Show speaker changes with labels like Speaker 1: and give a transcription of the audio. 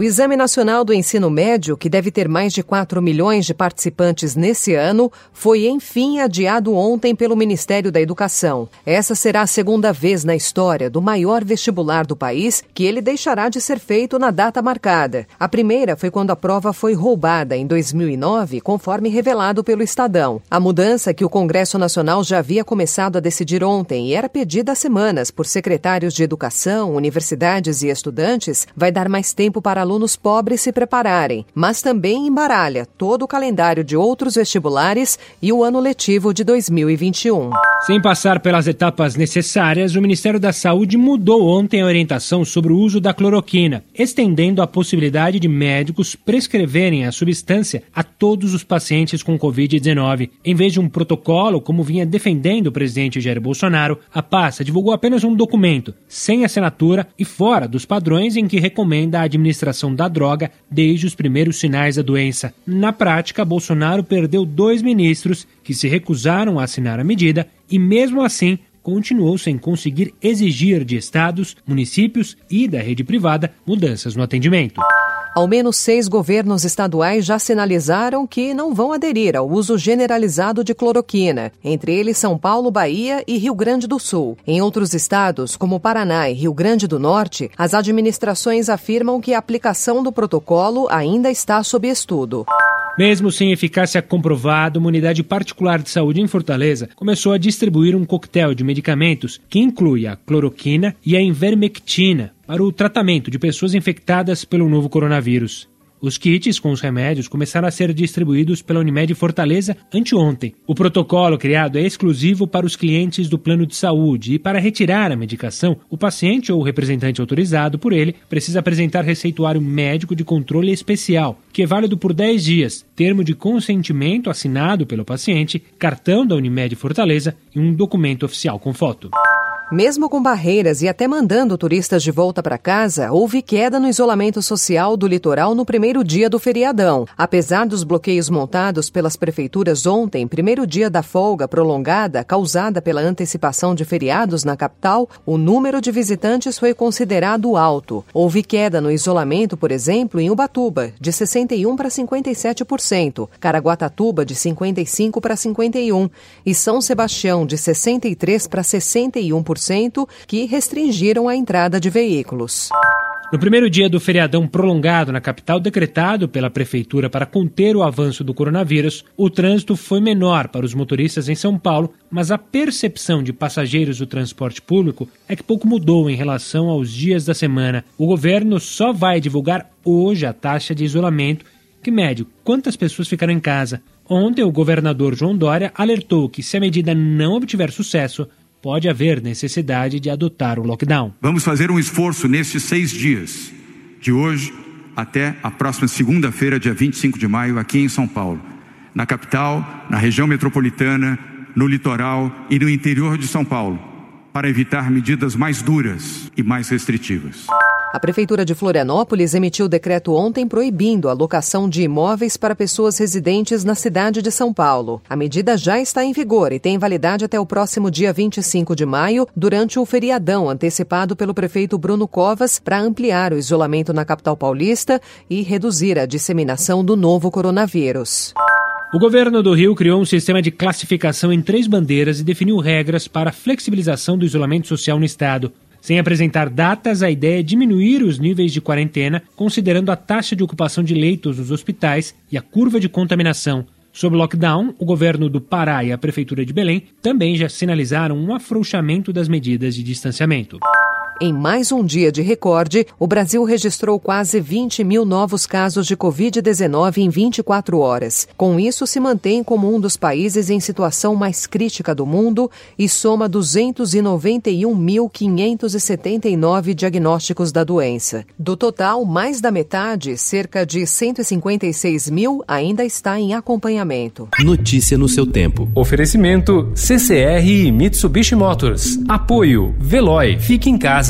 Speaker 1: O Exame Nacional do Ensino Médio, que deve ter mais de 4 milhões de participantes nesse ano, foi enfim adiado ontem pelo Ministério da Educação. Essa será a segunda vez na história do maior vestibular do país que ele deixará de ser feito na data marcada. A primeira foi quando a prova foi roubada em 2009, conforme revelado pelo Estadão. A mudança que o Congresso Nacional já havia começado a decidir ontem e era pedida há semanas por secretários de educação, universidades e estudantes, vai dar mais tempo para alunos pobres se prepararem, mas também embaralha todo o calendário de outros vestibulares e o ano letivo de 2021.
Speaker 2: Sem passar pelas etapas necessárias, o Ministério da Saúde mudou ontem a orientação sobre o uso da cloroquina, estendendo a possibilidade de médicos prescreverem a substância a todos os pacientes com Covid-19. Em vez de um protocolo, como vinha defendendo o presidente Jair Bolsonaro, a pasta divulgou apenas um documento, sem assinatura e fora dos padrões em que recomenda a administração da droga desde os primeiros sinais da doença. Na prática, Bolsonaro perdeu dois ministros que se recusaram a assinar a medida e, mesmo assim, continuou sem conseguir exigir de estados, municípios e da rede privada mudanças no atendimento.
Speaker 1: Ao menos seis governos estaduais já sinalizaram que não vão aderir ao uso generalizado de cloroquina, entre eles São Paulo, Bahia e Rio Grande do Sul. Em outros estados, como Paraná e Rio Grande do Norte, as administrações afirmam que a aplicação do protocolo ainda está sob estudo.
Speaker 2: Mesmo sem eficácia comprovada, uma unidade particular de saúde em Fortaleza começou a distribuir um coquetel de medicamentos que inclui a cloroquina e a invermectina para o tratamento de pessoas infectadas pelo novo coronavírus. Os kits com os remédios começaram a ser distribuídos pela Unimed Fortaleza anteontem. O protocolo criado é exclusivo para os clientes do plano de saúde e para retirar a medicação, o paciente ou o representante autorizado por ele precisa apresentar receituário médico de controle especial, que é válido por 10 dias, termo de consentimento assinado pelo paciente, cartão da Unimed Fortaleza e um documento oficial com foto.
Speaker 1: Mesmo com barreiras e até mandando turistas de volta para casa, houve queda no isolamento social do litoral no primeiro dia do feriadão. Apesar dos bloqueios montados pelas prefeituras ontem, primeiro dia da folga prolongada causada pela antecipação de feriados na capital, o número de visitantes foi considerado alto. Houve queda no isolamento, por exemplo, em Ubatuba, de 61 para 57%, Caraguatatuba de 55 para 51 e São Sebastião de 63 para 61% que restringiram a entrada de veículos.
Speaker 2: No primeiro dia do feriadão prolongado na capital, decretado pela Prefeitura para conter o avanço do coronavírus, o trânsito foi menor para os motoristas em São Paulo, mas a percepção de passageiros do transporte público é que pouco mudou em relação aos dias da semana. O governo só vai divulgar hoje a taxa de isolamento, que mede quantas pessoas ficaram em casa. Ontem, o governador João Dória alertou que, se a medida não obtiver sucesso, pode haver necessidade de adotar o lockdown.
Speaker 3: Vamos fazer um esforço nestes seis dias, de hoje até a próxima segunda-feira, dia 25 de maio, aqui em São Paulo, na capital, na região metropolitana, no litoral e no interior de São Paulo, para evitar medidas mais duras e mais restritivas.
Speaker 1: A Prefeitura de Florianópolis emitiu decreto ontem proibindo a locação de imóveis para pessoas residentes na cidade de São Paulo. A medida já está em vigor e tem validade até o próximo dia 25 de maio, durante o feriadão antecipado pelo prefeito Bruno Covas para ampliar o isolamento na capital paulista e reduzir a disseminação do novo coronavírus.
Speaker 2: O governo do Rio criou um sistema de classificação em três bandeiras e definiu regras para a flexibilização do isolamento social no estado. Sem apresentar datas, a ideia é diminuir os níveis de quarentena, considerando a taxa de ocupação de leitos nos hospitais e a curva de contaminação. Sob lockdown, o governo do Pará e a prefeitura de Belém também já sinalizaram um afrouxamento das medidas de distanciamento.
Speaker 1: Em mais um dia de recorde, o Brasil registrou quase 20 mil novos casos de Covid-19 em 24 horas. Com isso, se mantém como um dos países em situação mais crítica do mundo e soma 291.579 diagnósticos da doença. Do total, mais da metade, cerca de 156 mil, ainda está em acompanhamento.
Speaker 4: Notícia no seu tempo.
Speaker 5: Oferecimento CCR e Mitsubishi Motors. Apoio Veloy. Fique em casa